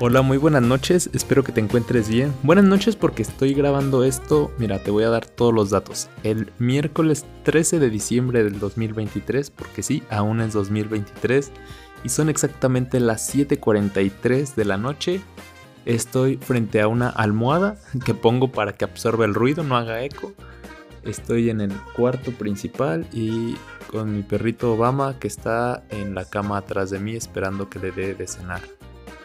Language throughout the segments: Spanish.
Hola, muy buenas noches, espero que te encuentres bien. Buenas noches porque estoy grabando esto, mira, te voy a dar todos los datos. El miércoles 13 de diciembre del 2023, porque sí, aún es 2023, y son exactamente las 7.43 de la noche. Estoy frente a una almohada que pongo para que absorba el ruido, no haga eco. Estoy en el cuarto principal y con mi perrito Obama que está en la cama atrás de mí esperando que le dé de cenar.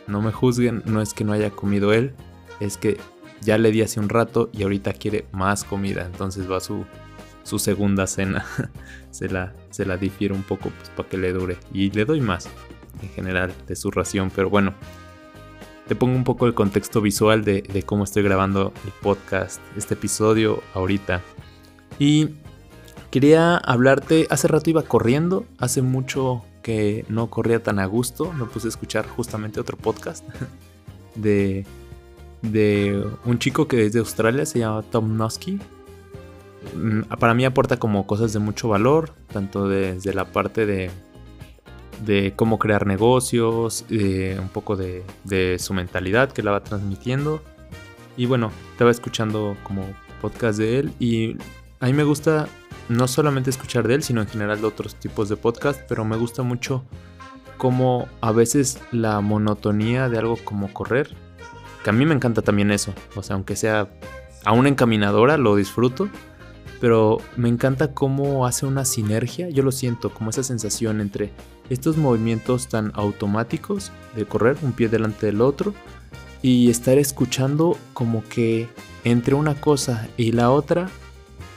No me juzguen, no es que no haya comido él, es que ya le di hace un rato y ahorita quiere más comida, entonces va su, su segunda cena. se, la, se la difiere un poco pues, para que le dure y le doy más en general de su ración, pero bueno. Te pongo un poco el contexto visual de, de cómo estoy grabando el podcast, este episodio ahorita. Y quería hablarte, hace rato iba corriendo, hace mucho que no corría tan a gusto, me puse a escuchar justamente otro podcast de, de un chico que es de Australia, se llama Tom Nosky. Mm, para mí aporta como cosas de mucho valor, tanto desde la parte de, de cómo crear negocios, un poco de, de su mentalidad que la va transmitiendo. Y bueno, estaba escuchando como podcast de él y a mí me gusta no solamente escuchar de él, sino en general de otros tipos de podcast, pero me gusta mucho cómo a veces la monotonía de algo como correr, que a mí me encanta también eso, o sea, aunque sea a una encaminadora, lo disfruto, pero me encanta cómo hace una sinergia, yo lo siento, como esa sensación entre estos movimientos tan automáticos de correr un pie delante del otro y estar escuchando como que entre una cosa y la otra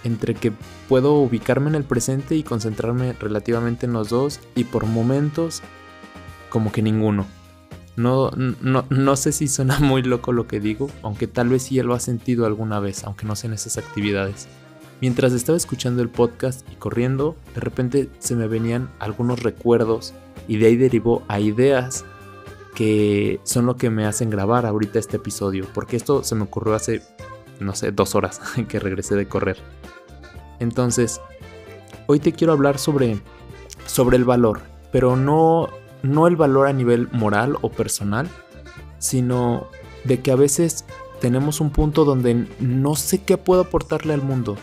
entre que puedo ubicarme en el presente y concentrarme relativamente en los dos y por momentos como que ninguno. No, no, no sé si suena muy loco lo que digo, aunque tal vez sí lo ha sentido alguna vez, aunque no sean esas actividades. Mientras estaba escuchando el podcast y corriendo, de repente se me venían algunos recuerdos y de ahí derivó a ideas que son lo que me hacen grabar ahorita este episodio, porque esto se me ocurrió hace, no sé, dos horas que regresé de correr. Entonces, hoy te quiero hablar sobre, sobre el valor, pero no, no el valor a nivel moral o personal, sino de que a veces tenemos un punto donde no sé qué puedo aportarle al mundo.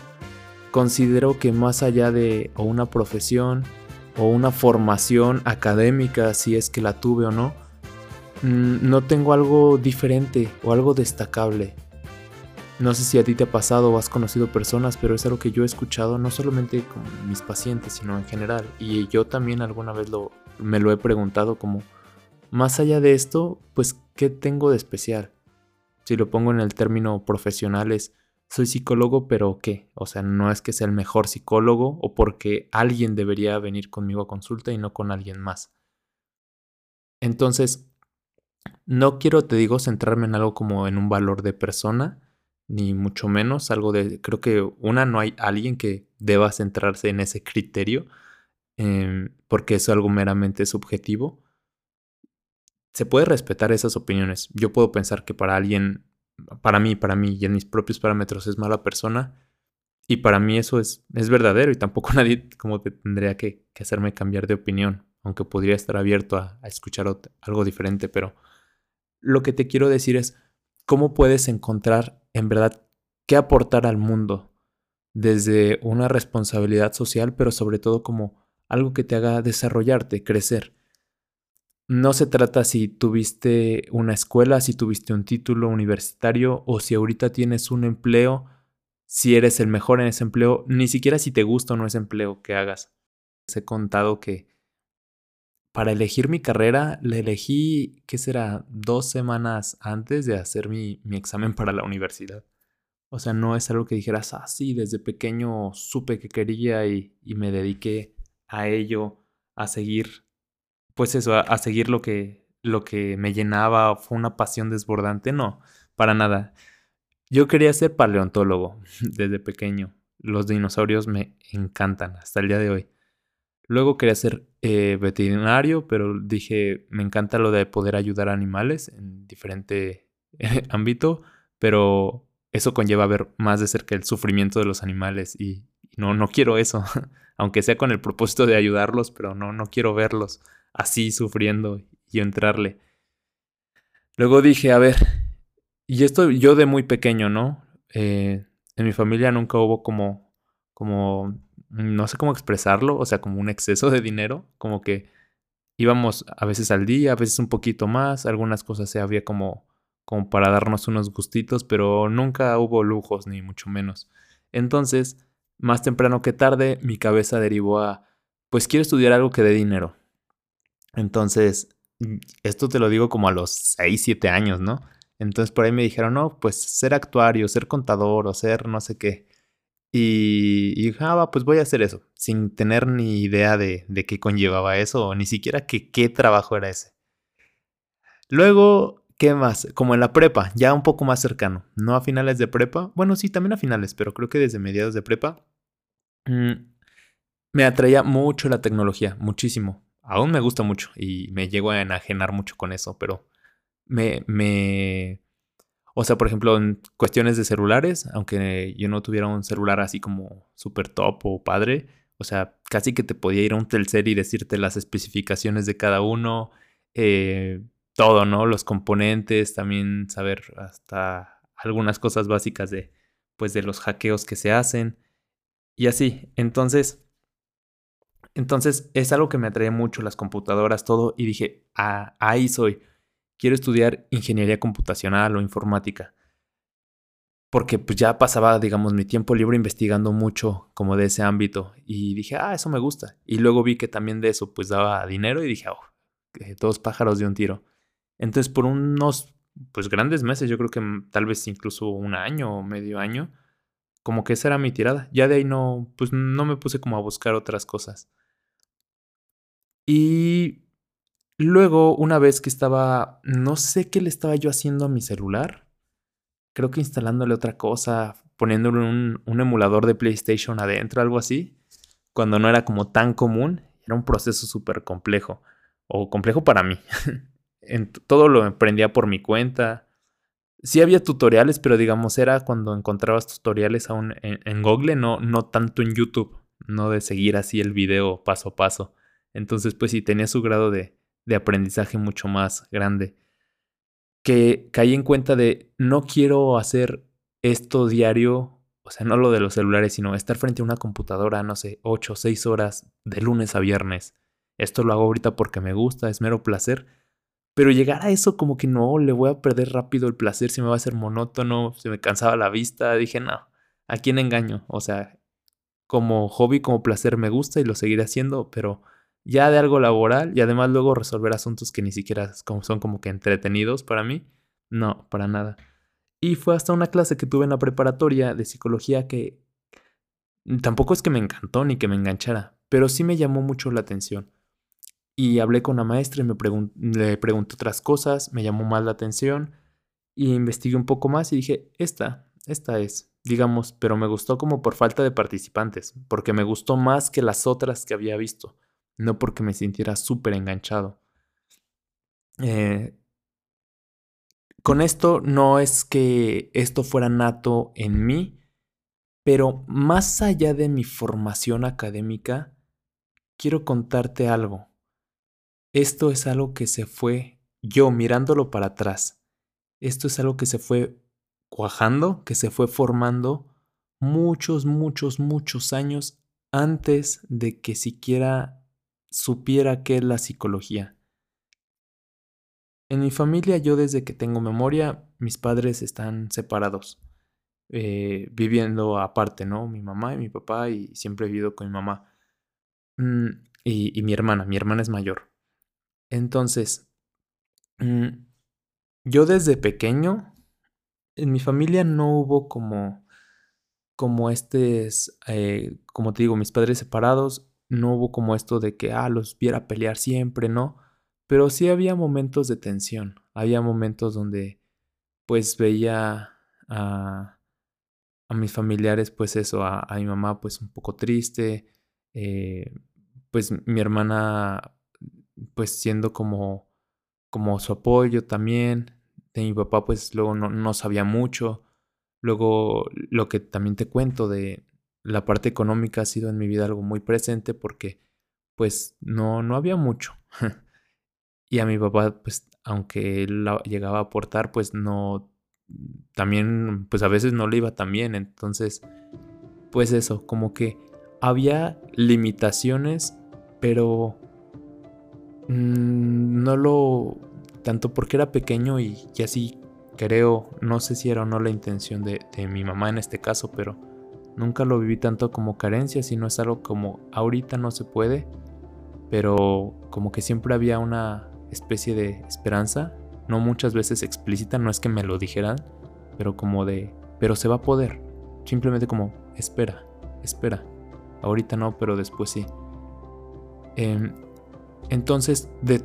Considero que más allá de una profesión o una formación académica, si es que la tuve o no, mm, no tengo algo diferente o algo destacable. No sé si a ti te ha pasado o has conocido personas, pero es algo que yo he escuchado no solamente con mis pacientes, sino en general. Y yo también alguna vez lo, me lo he preguntado como, más allá de esto, pues, ¿qué tengo de especial? Si lo pongo en el término profesional es, soy psicólogo, pero ¿qué? O sea, no es que sea el mejor psicólogo o porque alguien debería venir conmigo a consulta y no con alguien más. Entonces, no quiero, te digo, centrarme en algo como en un valor de persona, ni mucho menos algo de, creo que una, no hay alguien que deba centrarse en ese criterio, em, porque es algo meramente subjetivo. Se puede respetar esas opiniones. Yo puedo pensar que para alguien, para mí, para mí y en mis propios parámetros es mala persona, y para mí eso es, es verdadero y tampoco nadie como que tendría que, hacerme cambiar de opinión, aunque podría estar abierto a, a escuchar algo diferente, pero lo que te quiero decir es, ¿cómo puedes encontrar en verdad qué aportar al mundo desde una responsabilidad social, pero sobre todo como algo que te haga desarrollarte, crecer. No se trata si tuviste una escuela, si tuviste un título universitario o si ahorita tienes un empleo, si eres el mejor en ese empleo, ni siquiera si te gusta o no ese empleo que hagas. Les he contado que para elegir mi carrera, le elegí, ¿qué será? Dos semanas antes de hacer mi, mi, examen para la universidad. O sea, no es algo que dijeras, ah, sí, desde pequeño supe que quería y, y me dediqué a ello, a seguir, pues eso, a, a, seguir lo que, lo que me llenaba, fue una pasión desbordante. No, para nada. Yo quería ser paleontólogo desde pequeño. Los dinosaurios me encantan hasta el día de hoy. Luego quería ser eh, veterinario, pero dije, me encanta lo de poder ayudar a animales en diferente ámbito, pero eso conlleva ver más de cerca el sufrimiento de los animales y, no, no quiero eso, aunque sea con el propósito de ayudarlos, pero no, no quiero verlos así sufriendo y entrarle. Luego dije, a ver, y esto yo de muy pequeño, ¿no? Eh, en mi familia nunca hubo como, como, no sé cómo expresarlo, o sea, como un exceso de dinero, como que íbamos a veces al día, a veces un poquito más, algunas cosas se había como, como para darnos unos gustitos, pero nunca hubo lujos, ni mucho menos. Entonces, más temprano que tarde, mi cabeza derivó a, pues quiero estudiar algo que dé dinero. Entonces, esto te lo digo como a los 6, 7 años, ¿no? Entonces por ahí me dijeron, no, pues ser actuario, ser contador o ser no sé qué. Y, dije, ah, pues voy a hacer eso, sin tener ni idea de, de qué conllevaba eso, o ni siquiera qué trabajo era ese. Luego, ¿qué más? Como en la prepa, ya un poco más cercano, no a finales de prepa, bueno, sí, también a finales, pero creo que desde mediados de prepa, mm, me atraía mucho la tecnología, muchísimo. Aún me gusta mucho y me llego a enajenar mucho con eso, pero me, me... O sea, por ejemplo, en cuestiones de celulares, aunque yo no tuviera un celular así como súper top o padre, o sea, casi que te podía ir a un Telcel y decirte las especificaciones de cada uno, eh, todo, ¿no? Los componentes, también saber hasta algunas cosas básicas de, pues, de los hackeos que se hacen y así. Entonces, entonces es algo que me atrae mucho las computadoras, todo, y dije, ah, ahí soy quiero estudiar ingeniería computacional o informática. Porque pues ya pasaba, digamos, mi tiempo libre investigando mucho como de ese ámbito y dije, ah, eso me gusta. Y luego vi que también de eso pues daba dinero y dije, oh, dos pájaros de un tiro. Entonces por unos pues grandes meses, yo creo que tal vez incluso un año o medio año, como que esa era mi tirada. Ya de ahí no, pues no me puse como a buscar otras cosas. Y Luego, una vez que estaba, no sé qué le estaba yo haciendo a mi celular, creo que instalándole otra cosa, poniéndole un, emulador de PlayStation adentro, algo así, cuando no era como tan común, era un proceso súper complejo, o complejo para mí. todo lo aprendía por mi cuenta. Sí había tutoriales, pero digamos era cuando encontrabas tutoriales aún en, en Google, no, no tanto en YouTube, no de seguir así el video paso a paso. Entonces, pues sí, tenía su grado de, de aprendizaje mucho más grande. Que caí en cuenta de no quiero hacer esto diario, o sea, no lo de los celulares, sino estar frente a una computadora, no sé, 8 o 6 horas de lunes a viernes. Esto lo hago ahorita porque me gusta, es mero placer. Pero llegar a eso como que no, le voy a perder rápido el placer, si me va a hacer monótono, se me cansaba la vista, dije, no, ¿a quién engaño? O sea, como hobby, como placer me gusta y lo seguiré haciendo, pero ya de algo laboral y además luego resolver asuntos que ni siquiera son como que entretenidos para mí. No, para nada. Y fue hasta una clase que tuve en la preparatoria de psicología que tampoco es que me encantó ni que me enganchara, pero sí me llamó mucho la atención. Y hablé con la maestra y me le pregunté otras cosas, me llamó más la atención y investigué un poco más y dije, esta, esta es, digamos, pero me gustó como por falta de participantes, porque me gustó más que las otras que había visto no porque me sintiera súper enganchado. Eh, con esto no es que esto fuera nato en mí, pero más allá de mi formación académica, quiero contarte algo. Esto es algo que se fue, yo mirándolo para atrás, esto es algo que se fue cuajando, que se fue formando muchos, muchos, muchos años antes de que siquiera supiera qué es la psicología. En mi familia, yo desde que tengo memoria, mis padres están separados, eh, viviendo aparte, ¿no? Mi mamá y mi papá, y siempre he vivido con mi mamá. Mm, y, mi hermana, mi hermana es mayor. Entonces, mm, yo desde pequeño, en mi familia no hubo como, como este, como te digo, mis padres separados, no hubo como esto de que, ah, los viera pelear siempre, ¿no? Pero sí había momentos de tensión, había momentos donde pues veía a, a mis familiares, pues eso, a, mi mamá pues un poco triste, eh, pues mi hermana pues siendo como, como su apoyo también, de mi papá pues luego no, no sabía mucho, luego lo que también te cuento de, la parte económica ha sido en mi vida algo muy presente porque pues no, no había mucho. Y a mi papá, pues, aunque él llegaba a aportar, pues no, también, pues a veces no le iba tan bien. Entonces, pues eso, como que había limitaciones, pero mm, no lo, tanto porque era pequeño y, así creo, no sé si era o no la intención de, de mi mamá en este caso, pero nunca lo viví tanto como carencia, sino es algo como ahorita no se puede, pero como que siempre había una especie de esperanza, no muchas veces explícita, no es que me lo dijeran, pero como de, pero se va a poder, simplemente como, espera, espera, ahorita no, pero después sí. Em, entonces, de,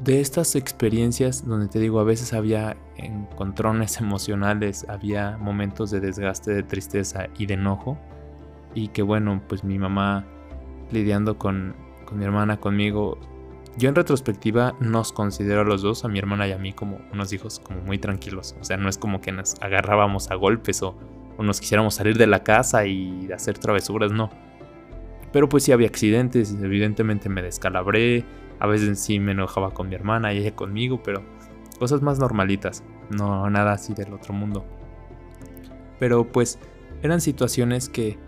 de estas experiencias donde te digo, a veces había encontrones emocionales, había momentos de desgaste, de tristeza y de enojo, y que bueno, pues mi mamá lidiando con, con mi hermana, conmigo, yo en retrospectiva nos considero a los dos, a mi hermana y a mí, como unos hijos como muy tranquilos. O sea, no es como que nos agarrábamos a golpes o, nos quisiéramos salir de la casa y hacer travesuras, no. Pero pues sí había accidentes, evidentemente me descalabré, a veces sí me enojaba con mi hermana y ella conmigo, pero cosas más normalitas, no nada así del otro mundo. Pero pues eran situaciones que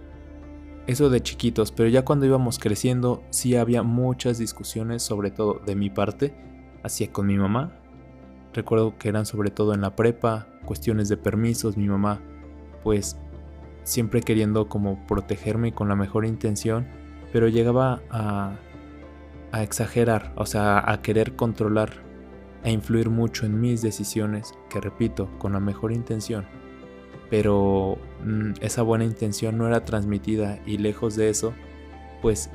eso de chiquitos, pero ya cuando íbamos creciendo sí había muchas discusiones, sobre todo de mi parte, hacia con mi mamá. Recuerdo que eran sobre todo en la prepa, cuestiones de permisos, mi mamá pues siempre queriendo como protegerme con la mejor intención, pero llegaba a, a exagerar, o sea, a querer controlar, a influir mucho en mis decisiones, que repito, con la mejor intención pero mm, esa buena intención no era transmitida y lejos de eso, pues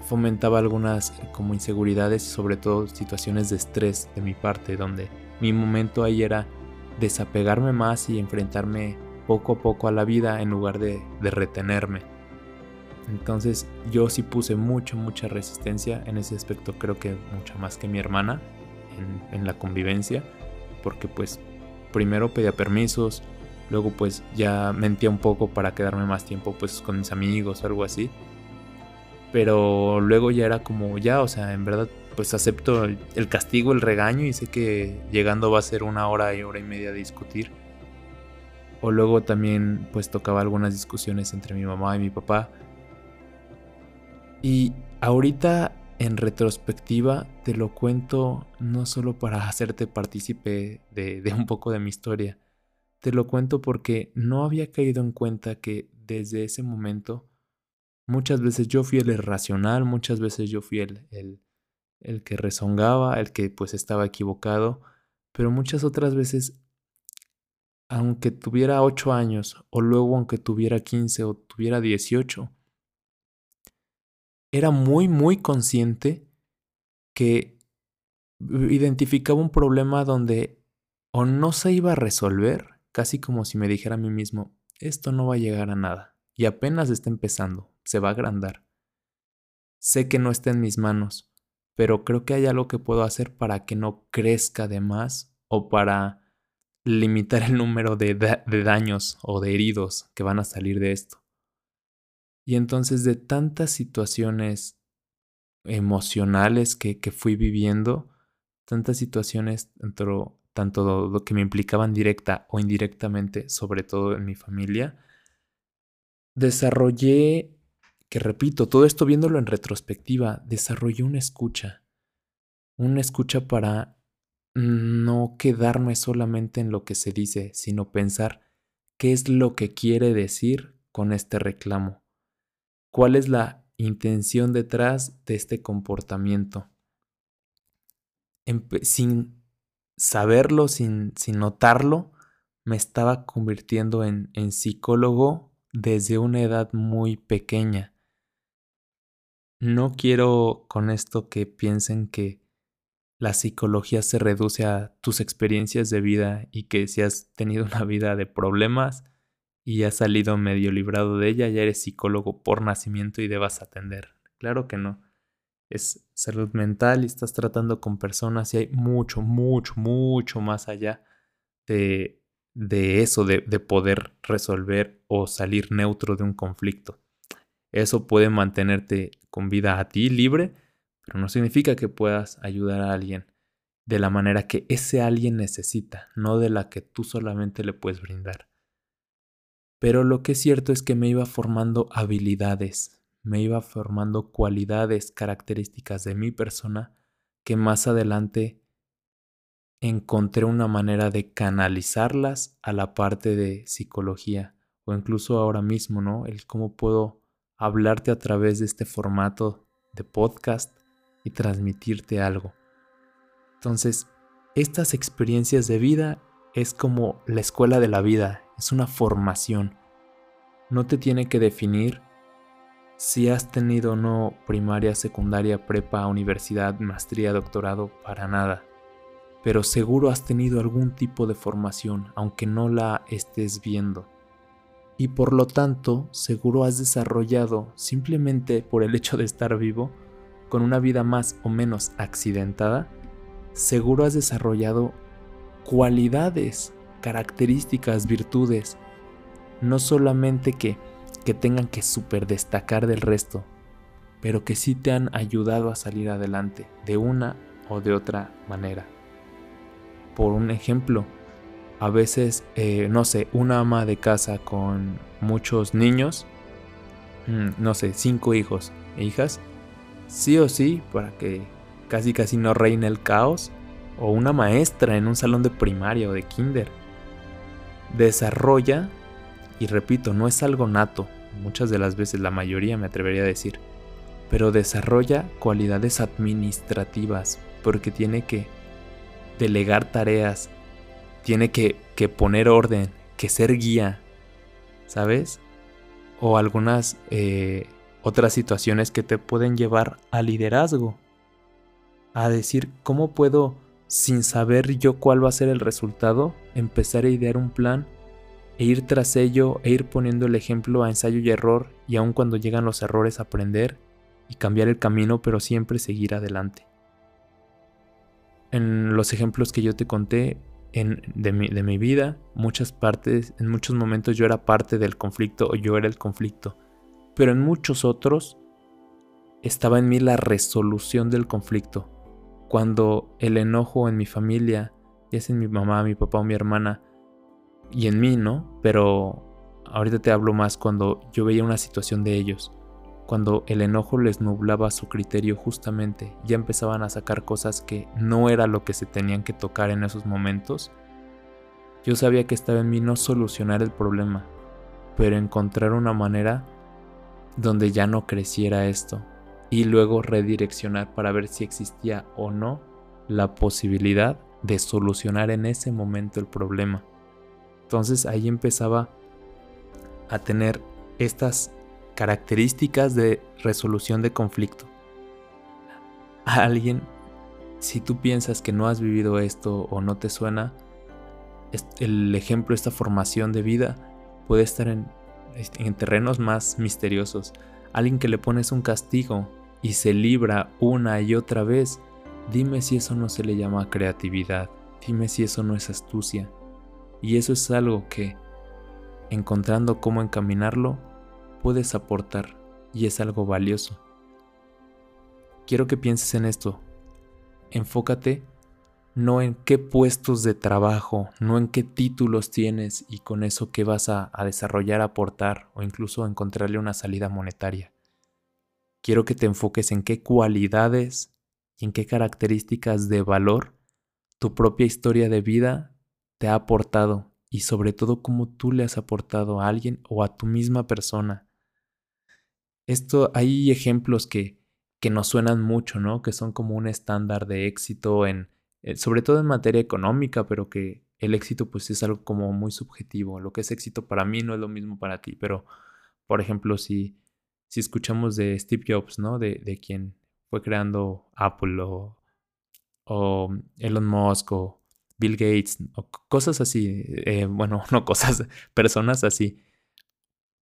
fomentaba algunas como inseguridades y sobre todo situaciones de estrés de mi parte, donde mi momento ahí era desapegarme más y enfrentarme poco a poco a la vida en lugar de, retenerme. Entonces yo sí puse mucha, mucha resistencia en ese aspecto, creo que mucha más que mi hermana en, la convivencia, porque pues primero pedía permisos, Luego pues ya mentía un poco para quedarme más tiempo pues con mis amigos o algo así. Pero luego ya era como ya, o sea, en verdad pues acepto el, castigo, el regaño y sé que llegando va a ser una hora y hora y media de discutir. O luego también pues tocaba algunas discusiones entre mi mamá y mi papá. Y ahorita en retrospectiva te lo cuento no solo para hacerte partícipe de, un poco de mi historia, te lo cuento porque no había caído en cuenta que desde ese momento muchas veces yo fui el irracional, muchas veces yo fui el, el, que rezongaba, el que pues estaba equivocado, pero muchas otras veces, aunque tuviera 8 años o luego aunque tuviera 15 o tuviera 18, era muy, muy consciente que identificaba un problema donde o no se iba a resolver casi como si me dijera a mí mismo, esto no va a llegar a nada, y apenas está empezando, se va a agrandar. Sé que no está en mis manos, pero creo que hay algo que puedo hacer para que no crezca de más o para limitar el número de, daños o de heridos que van a salir de esto. Y entonces de tantas situaciones emocionales que, que fui viviendo, tantas situaciones dentro tanto lo que me implicaban directa o indirectamente, sobre todo en mi familia, desarrollé, que repito, todo esto viéndolo en retrospectiva, desarrollé una escucha, una escucha para no quedarme solamente en lo que se dice, sino pensar qué es lo que quiere decir con este reclamo, cuál es la intención detrás de este comportamiento. sin saberlo, sin, notarlo, me estaba convirtiendo en, en psicólogo desde una edad muy pequeña. No quiero con esto que piensen que la psicología se reduce a tus experiencias de vida y que si has tenido una vida de problemas y has salido medio librado de ella, ya eres psicólogo por nacimiento y debas atender. Claro que no es salud mental y estás tratando con personas y hay mucho, mucho, mucho más allá de, de eso, de, de poder resolver o salir neutro de un conflicto. Eso puede mantenerte con vida a ti libre, pero no significa que puedas ayudar a alguien. de la manera que ese alguien necesita, no de la que tú solamente le puedes brindar. Pero lo que es cierto es que me iba formando habilidades, me iba formando cualidades, características de mi persona que más adelante encontré una manera de canalizarlas a la parte de psicología o incluso ahora mismo, ¿no? El cómo puedo hablarte a través de este formato de podcast y transmitirte algo. Entonces, estas experiencias de vida es como la escuela de la vida, es una formación. No te tiene que definir si has tenido o no primaria, secundaria, prepa, universidad, maestría, doctorado, para nada. Pero seguro has tenido algún tipo de formación, aunque no la estés viendo. Y por lo tanto, seguro has desarrollado, simplemente por el hecho de estar vivo, con una vida más o menos accidentada, seguro has desarrollado cualidades, características, virtudes, no solamente que, que tengan que super destacar del resto, pero que sí te han ayudado a salir adelante de una o de otra manera. Por un ejemplo, a veces, eh, no sé, una ama de casa con muchos niños, mm, no sé, cinco hijos e hijas, sí o sí, para que casi casi no reina el caos, o una maestra en un salón de primaria o de kinder. Desarrolla, y repito, no es algo nato, muchas de las veces, la mayoría me atrevería a decir, pero desarrolla cualidades administrativas, porque tiene que delegar tareas, tiene que, que poner orden, que ser guía, ¿sabes? O algunas eh, otras situaciones que te pueden llevar a liderazgo a decir cómo puedo, sin saber yo cuál va a ser el resultado, empezar a idear un plan e ir tras ello e ir poniendo el ejemplo a ensayo y error y aun cuando llegan los errores aprender y cambiar el camino pero siempre seguir adelante. En los ejemplos que yo te conté en, de, mi, de mi vida, muchas partes, en muchos momentos yo era parte del conflicto o yo era el conflicto, pero en muchos otros estaba en mí la resolución del conflicto, cuando el enojo en mi familia, ya sea en mi mamá, mi papá o mi hermana, y en mí, ¿no? Pero ahorita te hablo más cuando yo veía una situación de ellos, cuando el enojo les nublaba su criterio justamente, ya empezaban a sacar cosas que no era lo que se tenían que tocar en esos momentos, yo sabía que estaba en mí no solucionar el problema, pero encontrar una manera donde ya no creciera esto, y luego redireccionar para ver si existía o no la posibilidad de solucionar en ese momento el problema. Entonces ahí empezaba a tener estas características de resolución de conflicto. A alguien, si tú piensas que no has vivido esto o no te suena, el ejemplo, esta formación de vida puede estar en, en terrenos más misteriosos. Alguien que le pones un castigo y se libra una y otra vez, dime si eso no se le llama creatividad, dime si eso no es astucia. Y eso es algo que, encontrando cómo encaminarlo, puedes aportar y es algo valioso. Quiero que pienses en esto. Enfócate no en qué puestos de trabajo, no en qué títulos tienes y con eso qué vas a, desarrollar, aportar o incluso encontrarle una salida monetaria quiero que te enfoques en qué cualidades y en qué características de valor tu propia historia de vida te ha aportado y sobre todo cómo tú le has aportado a alguien o a tu misma persona. Esto hay ejemplos que, que nos suenan mucho, ¿no? Que son como un estándar de éxito en eh, sobre todo en materia económica, pero que el éxito pues es algo como muy subjetivo. Lo que es éxito para mí no es lo mismo para ti, pero por ejemplo, si si escuchamos de Steve Jobs, ¿no? De, de quien fue creando Apple o, Elon Musk o Bill Gates o cosas así, eh, bueno, no cosas, personas así.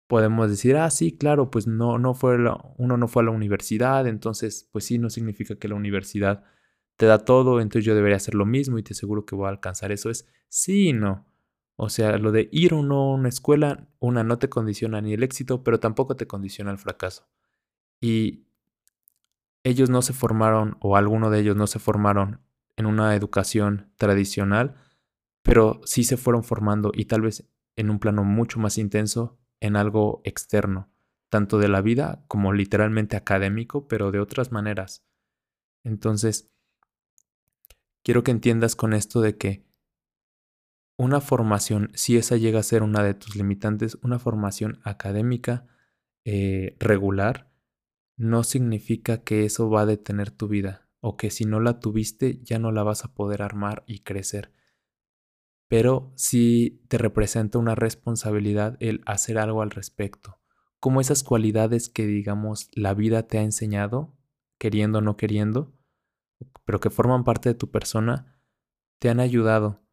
Podemos decir, ah, sí, claro, pues no, no fue uno no fue a la universidad, entonces, pues sí, no significa que la universidad te da todo, entonces yo debería hacer lo mismo y te aseguro que voy a alcanzar eso. Es sí y no. O sea, lo de ir o no a una escuela, una no te condiciona ni el éxito, pero tampoco te condiciona el fracaso. Y ellos no se formaron, o alguno de ellos no se formaron en una educación tradicional, pero sí se fueron formando y tal vez en un plano mucho más intenso en algo externo, tanto de la vida como literalmente académico, pero de otras maneras. Entonces, quiero que entiendas con esto de que una formación, si esa llega a ser una de tus limitantes, una formación académica eh, regular, no significa que eso va a detener tu vida o que si no la tuviste ya no la vas a poder armar y crecer. Pero sí te representa una responsabilidad el hacer algo al respecto. Como esas cualidades que digamos la vida te ha enseñado, queriendo o no queriendo, pero que forman parte de tu persona, te han ayudado.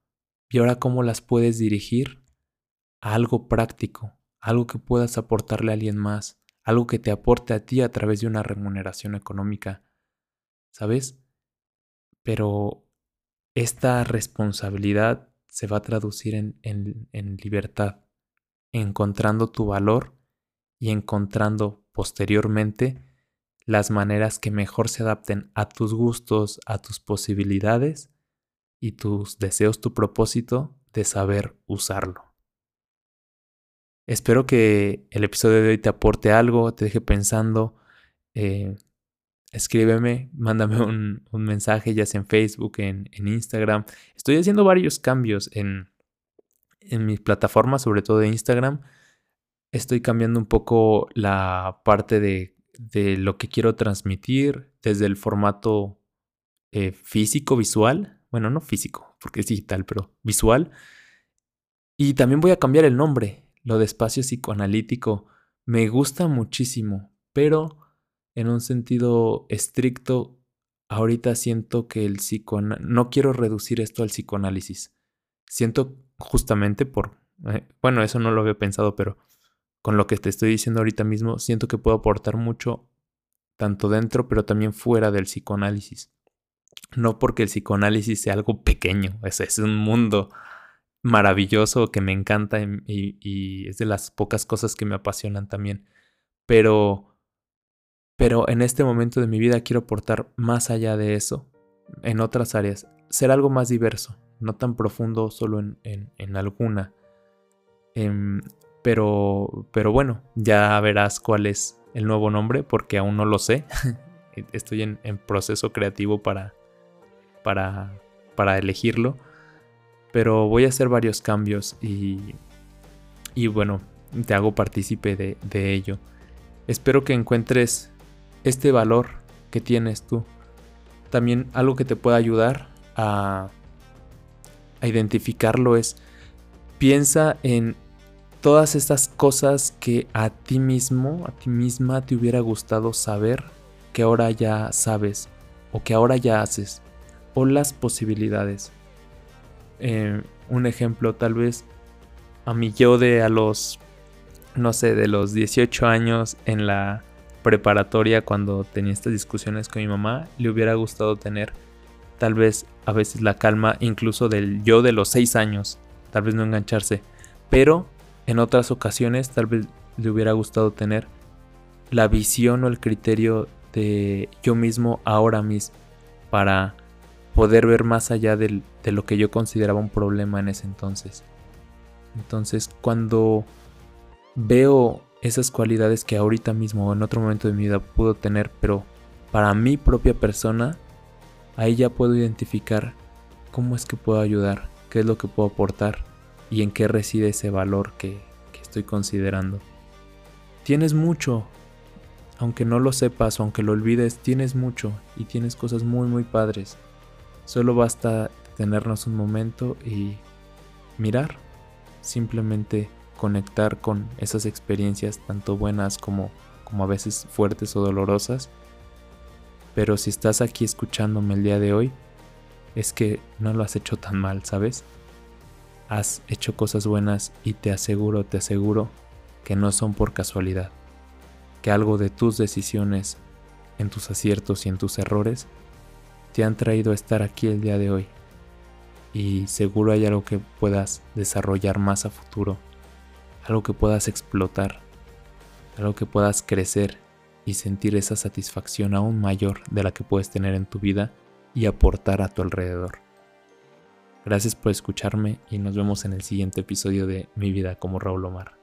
Y ahora cómo las puedes dirigir a algo práctico, algo que puedas aportarle a alguien más, algo que te aporte a ti a través de una remuneración económica, ¿sabes? Pero esta responsabilidad se va a traducir en, en, libertad, encontrando tu valor y encontrando posteriormente las maneras que mejor se adapten a tus gustos, a tus posibilidades y tus deseos, tu propósito de saber usarlo. Espero que el episodio de hoy te aporte algo, te deje pensando. Eh, escríbeme, mándame un, mensaje, ya sea en Facebook, en, Instagram. Estoy haciendo varios cambios en, en mis plataformas, sobre todo de Instagram. Estoy cambiando un poco la parte de, de lo que quiero transmitir desde el formato eh, físico, visual. Bueno, no físico, porque es digital, pero visual. Y también voy a cambiar el nombre lo de espacio psicoanalítico me gusta muchísimo, pero en un sentido estricto, ahorita siento que el psicoanálisis, no quiero reducir esto al psicoanálisis. Siento justamente por, eh, bueno, eso no lo había pensado, pero con lo que te estoy diciendo ahorita mismo, siento que puedo aportar mucho, tanto dentro, pero también fuera del psicoanálisis. No porque el psicoanálisis sea algo pequeño, es un mundo maravilloso que me encanta y, es de las pocas cosas que me apasionan también. Pero, pero en este momento de mi vida quiero aportar más allá de eso, en otras áreas, ser algo más diverso, no tan profundo solo en, en, alguna. Em, pero, pero bueno, ya verás cuál es el nuevo nombre porque aún no lo sé. Estoy en, en proceso creativo para, para, para elegirlo pero voy a hacer varios cambios y, y bueno, te hago partícipe de, de ello. Espero que encuentres este valor que tienes tú. También algo que te pueda ayudar a, a identificarlo es piensa en todas estas cosas que a ti mismo, a ti misma te hubiera gustado saber que ahora ya sabes o que ahora ya haces o las posibilidades. Eh, un ejemplo, tal vez a mi yo de a los, no sé, de los 18 años en la preparatoria cuando tenía estas discusiones con mi mamá, le hubiera gustado tener tal vez a veces la calma incluso del yo de los 6 años, tal vez no engancharse, pero en otras ocasiones tal vez le hubiera gustado tener la visión o el criterio de yo mismo ahora mismo para poder ver más allá de lo que yo consideraba un problema en ese entonces. Entonces, cuando veo esas cualidades que ahorita mismo o en otro momento de mi vida puedo tener, pero para mi propia persona, ahí ya puedo identificar cómo es que puedo ayudar, qué es lo que puedo aportar y en qué reside ese valor que estoy considerando. Tienes mucho, aunque no lo sepas o aunque lo olvides, tienes mucho y tienes cosas muy muy padres. Solo basta tenernos un momento y mirar, simplemente conectar con esas experiencias tanto buenas como, como a veces fuertes o dolorosas. Pero si estás aquí escuchándome el día de hoy, es que no lo has hecho tan mal, ¿sabes? Has hecho cosas buenas y te aseguro, te aseguro que no son por casualidad, que algo de tus decisiones, en tus aciertos y en tus errores, te han traído a estar aquí el día de hoy. Y seguro hay algo que puedas desarrollar más a futuro, algo que puedas explotar, algo que puedas crecer y sentir esa satisfacción aún mayor de la que puedes tener en tu vida y aportar a tu alrededor. Gracias por escucharme y nos vemos en el siguiente episodio de Mi vida como Raúl Omar.